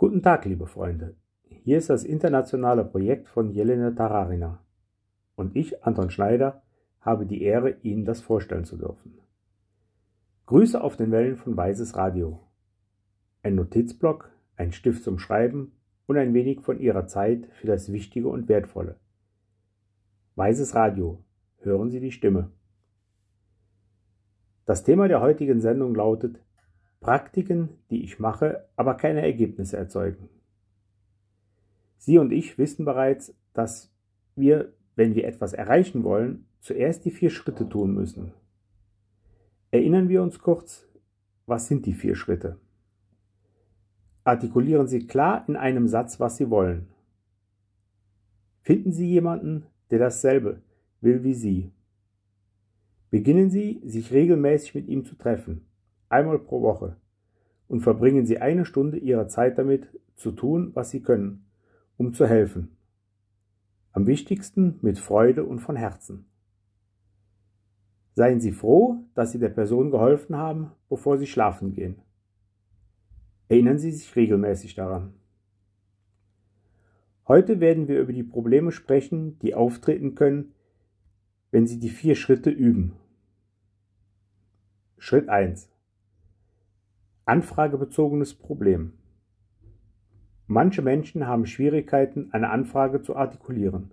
Guten Tag, liebe Freunde. Hier ist das internationale Projekt von Jelena Tararina. Und ich, Anton Schneider, habe die Ehre, Ihnen das vorstellen zu dürfen. Grüße auf den Wellen von Weißes Radio. Ein Notizblock, ein Stift zum Schreiben und ein wenig von Ihrer Zeit für das Wichtige und Wertvolle. Weißes Radio. Hören Sie die Stimme. Das Thema der heutigen Sendung lautet Praktiken, die ich mache, aber keine Ergebnisse erzeugen. Sie und ich wissen bereits, dass wir, wenn wir etwas erreichen wollen, zuerst die vier Schritte tun müssen. Erinnern wir uns kurz, was sind die vier Schritte? Artikulieren Sie klar in einem Satz, was Sie wollen. Finden Sie jemanden, der dasselbe will wie Sie. Beginnen Sie, sich regelmäßig mit ihm zu treffen einmal pro Woche, und verbringen Sie eine Stunde Ihrer Zeit damit, zu tun, was Sie können, um zu helfen. Am wichtigsten mit Freude und von Herzen. Seien Sie froh, dass Sie der Person geholfen haben, bevor Sie schlafen gehen. Erinnern Sie sich regelmäßig daran. Heute werden wir über die Probleme sprechen, die auftreten können, wenn Sie die vier Schritte üben. Schritt 1. Anfragebezogenes Problem. Manche Menschen haben Schwierigkeiten, eine Anfrage zu artikulieren.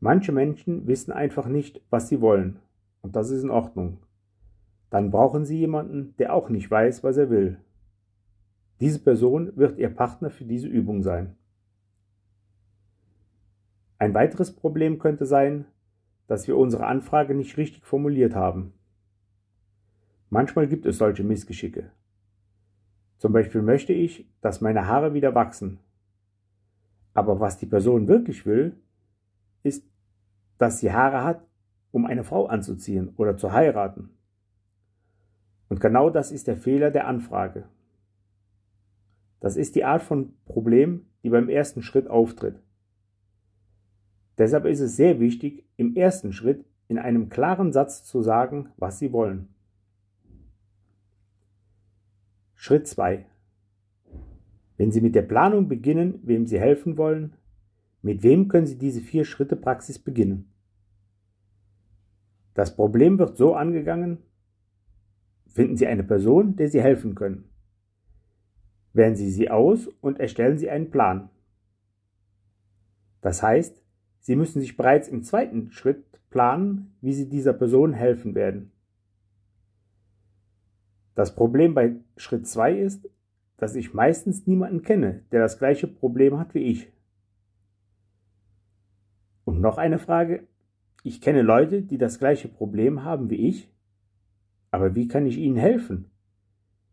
Manche Menschen wissen einfach nicht, was sie wollen, und das ist in Ordnung. Dann brauchen sie jemanden, der auch nicht weiß, was er will. Diese Person wird ihr Partner für diese Übung sein. Ein weiteres Problem könnte sein, dass wir unsere Anfrage nicht richtig formuliert haben. Manchmal gibt es solche Missgeschicke. Zum Beispiel möchte ich, dass meine Haare wieder wachsen. Aber was die Person wirklich will, ist, dass sie Haare hat, um eine Frau anzuziehen oder zu heiraten. Und genau das ist der Fehler der Anfrage. Das ist die Art von Problem, die beim ersten Schritt auftritt. Deshalb ist es sehr wichtig, im ersten Schritt in einem klaren Satz zu sagen, was Sie wollen. Schritt 2. Wenn Sie mit der Planung beginnen, wem Sie helfen wollen, mit wem können Sie diese vier Schritte Praxis beginnen? Das Problem wird so angegangen, finden Sie eine Person, der Sie helfen können. Wählen Sie sie aus und erstellen Sie einen Plan. Das heißt, Sie müssen sich bereits im zweiten Schritt planen, wie Sie dieser Person helfen werden. Das Problem bei Schritt 2 ist, dass ich meistens niemanden kenne, der das gleiche Problem hat wie ich. Und noch eine Frage. Ich kenne Leute, die das gleiche Problem haben wie ich, aber wie kann ich ihnen helfen,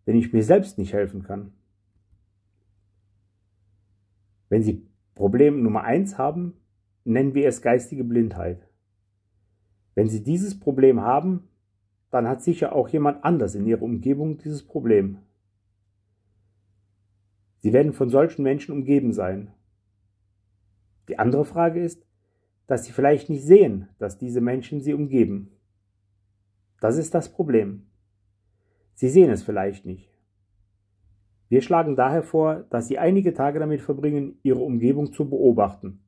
wenn ich mir selbst nicht helfen kann? Wenn Sie Problem Nummer 1 haben, nennen wir es geistige Blindheit. Wenn Sie dieses Problem haben, dann hat sicher auch jemand anders in ihrer Umgebung dieses Problem. Sie werden von solchen Menschen umgeben sein. Die andere Frage ist, dass sie vielleicht nicht sehen, dass diese Menschen sie umgeben. Das ist das Problem. Sie sehen es vielleicht nicht. Wir schlagen daher vor, dass Sie einige Tage damit verbringen, Ihre Umgebung zu beobachten,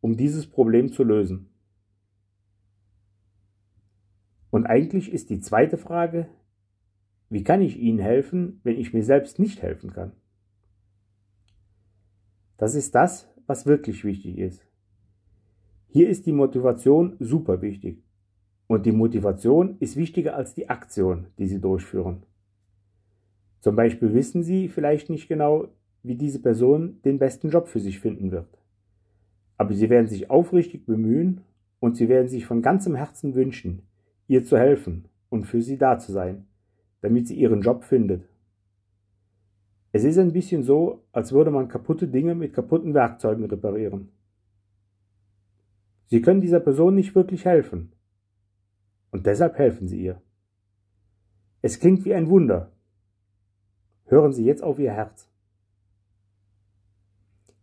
um dieses Problem zu lösen. Und eigentlich ist die zweite Frage, wie kann ich Ihnen helfen, wenn ich mir selbst nicht helfen kann? Das ist das, was wirklich wichtig ist. Hier ist die Motivation super wichtig. Und die Motivation ist wichtiger als die Aktion, die Sie durchführen. Zum Beispiel wissen Sie vielleicht nicht genau, wie diese Person den besten Job für sich finden wird. Aber Sie werden sich aufrichtig bemühen und Sie werden sich von ganzem Herzen wünschen, ihr zu helfen und für sie da zu sein, damit sie ihren Job findet. Es ist ein bisschen so, als würde man kaputte Dinge mit kaputten Werkzeugen reparieren. Sie können dieser Person nicht wirklich helfen. Und deshalb helfen Sie ihr. Es klingt wie ein Wunder. Hören Sie jetzt auf Ihr Herz.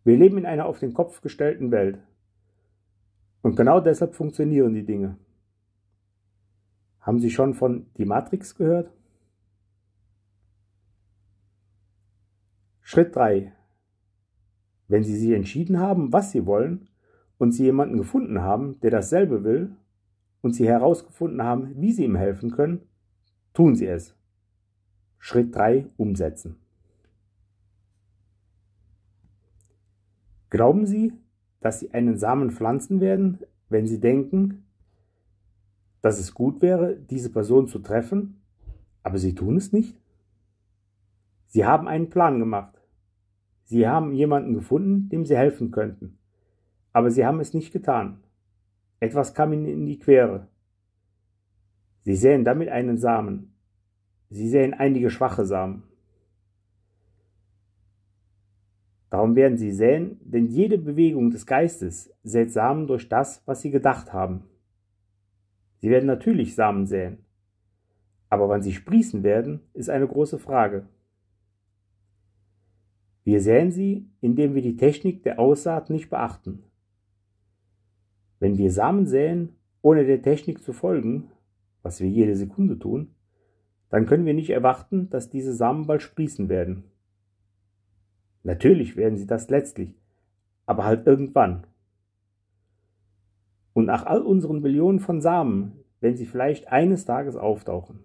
Wir leben in einer auf den Kopf gestellten Welt. Und genau deshalb funktionieren die Dinge. Haben Sie schon von Die Matrix gehört? Schritt 3. Wenn Sie sich entschieden haben, was Sie wollen, und Sie jemanden gefunden haben, der dasselbe will, und Sie herausgefunden haben, wie Sie ihm helfen können, tun Sie es. Schritt 3. Umsetzen. Glauben Sie, dass Sie einen Samen pflanzen werden, wenn Sie denken, dass es gut wäre, diese Person zu treffen, aber Sie tun es nicht? Sie haben einen Plan gemacht. Sie haben jemanden gefunden, dem Sie helfen könnten. Aber Sie haben es nicht getan. Etwas kam Ihnen in die Quere. Sie säen damit einen Samen. Sie säen einige schwache Samen. Darum werden Sie säen, denn jede Bewegung des Geistes sät Samen durch das, was Sie gedacht haben. Sie werden natürlich Samen säen. Aber wann sie sprießen werden, ist eine große Frage. Wir säen sie, indem wir die Technik der Aussaat nicht beachten. Wenn wir Samen säen, ohne der Technik zu folgen, was wir jede Sekunde tun, dann können wir nicht erwarten, dass diese Samen bald sprießen werden. Natürlich werden sie das letztlich, aber halt irgendwann. Und nach all unseren Millionen von Samen werden sie vielleicht eines Tages auftauchen.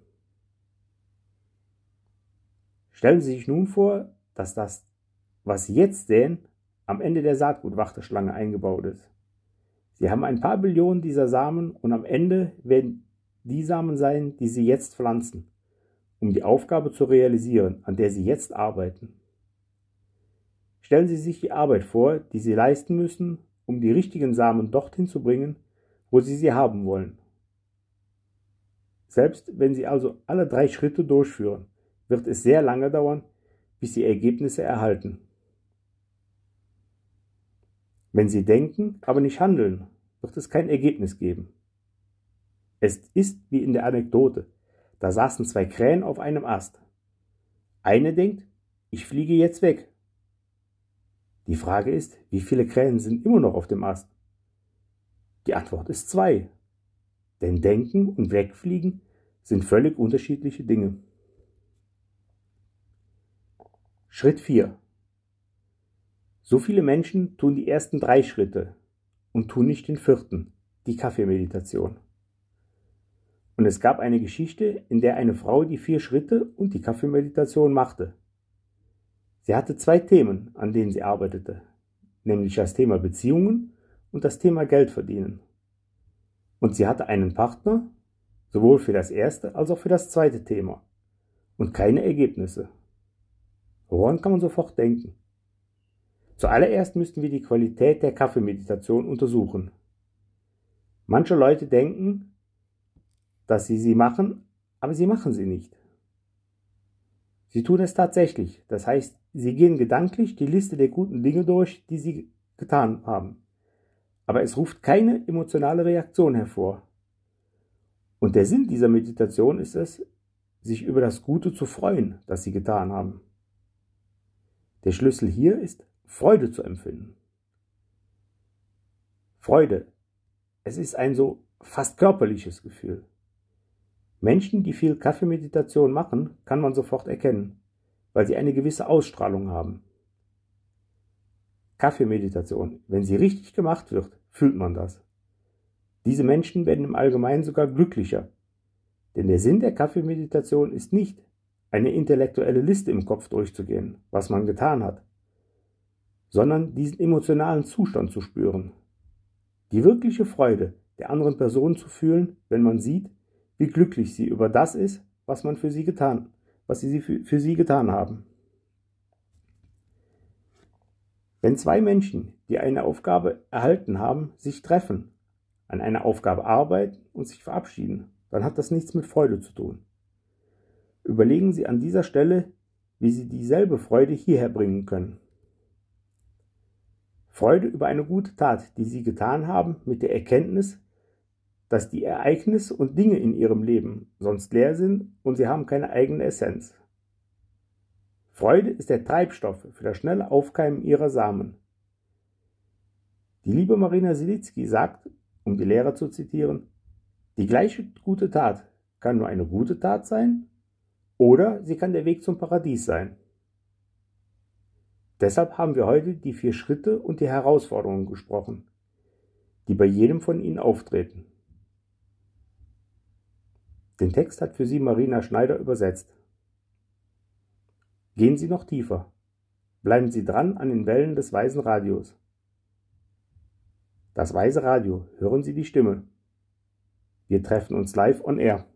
Stellen Sie sich nun vor, dass das was Sie jetzt sehen, am Ende der Saatgutwarteschlange eingebaut ist. Sie haben ein paar Billionen dieser Samen und am Ende werden die Samen sein, die Sie jetzt pflanzen, um die Aufgabe zu realisieren, an der Sie jetzt arbeiten. Stellen Sie sich die Arbeit vor, die Sie leisten müssen, um die richtigen Samen dorthin zu bringen, wo Sie sie haben wollen. Selbst wenn Sie also alle drei Schritte durchführen, wird es sehr lange dauern, bis Sie Ergebnisse erhalten. Wenn Sie denken, aber nicht handeln, wird es kein Ergebnis geben. Es ist wie in der Anekdote. Da saßen zwei Krähen auf einem Ast. Eine denkt, ich fliege jetzt weg. Die Frage ist, wie viele Krähen sind immer noch auf dem Ast? Die Antwort ist zwei. Denn Denken und Wegfliegen sind völlig unterschiedliche Dinge. Schritt 4. So viele Menschen tun die ersten drei Schritte und tun nicht den vierten, die Kaffeemeditation. Und es gab eine Geschichte, in der eine Frau die vier Schritte und die Kaffeemeditation machte. Sie hatte zwei Themen, an denen sie arbeitete, nämlich das Thema Beziehungen und das Thema Geld verdienen. Und sie hatte einen Partner, sowohl für das erste als auch für das zweite Thema, und keine Ergebnisse. Woran kann man sofort denken? Zuallererst müssten wir die Qualität der Kaffeemeditation untersuchen. Manche Leute denken, dass sie sie machen, aber sie machen sie nicht. Sie tun es tatsächlich, das heißt, sie gehen gedanklich die Liste der guten Dinge durch, die sie getan haben. Aber es ruft keine emotionale Reaktion hervor. Und der Sinn dieser Meditation ist es, sich über das Gute zu freuen, das sie getan haben. Der Schlüssel hier ist Freude zu empfinden. Freude. Es ist ein so fast körperliches Gefühl. Menschen, die viel Kaffeemeditation machen, kann man sofort erkennen, weil sie eine gewisse Ausstrahlung haben. Kaffeemeditation, wenn sie richtig gemacht wird, fühlt man das. Diese Menschen werden im Allgemeinen sogar glücklicher, denn der Sinn der Kaffeemeditation ist nicht, eine intellektuelle Liste im Kopf durchzugehen, was man getan hat, sondern diesen emotionalen Zustand zu spüren. Die wirkliche Freude der anderen Person zu fühlen, wenn man sieht, wie glücklich sie über das ist, was man für sie getan, was sie für, für sie getan haben. Wenn zwei Menschen, die eine Aufgabe erhalten haben, sich treffen, an einer Aufgabe arbeiten und sich verabschieden, dann hat das nichts mit Freude zu tun. Überlegen Sie an dieser Stelle, wie Sie dieselbe Freude hierher bringen können. Freude über eine gute Tat, die sie getan haben, mit der Erkenntnis, dass die Ereignisse und Dinge in ihrem Leben sonst leer sind und sie haben keine eigene Essenz. Freude ist der Treibstoff für das schnelle Aufkeimen ihrer Samen. Die liebe Marina Silitzky sagt, um die Lehrer zu zitieren, die gleiche gute Tat kann nur eine gute Tat sein oder sie kann der Weg zum Paradies sein. Deshalb haben wir heute die vier Schritte und die Herausforderungen gesprochen, die bei jedem von Ihnen auftreten. Den Text hat für Sie Marina Schneider übersetzt. Gehen Sie noch tiefer. Bleiben Sie dran an den Wellen des Weisen Radios. Das Weise Radio, hören Sie die Stimme. Wir treffen uns live on air.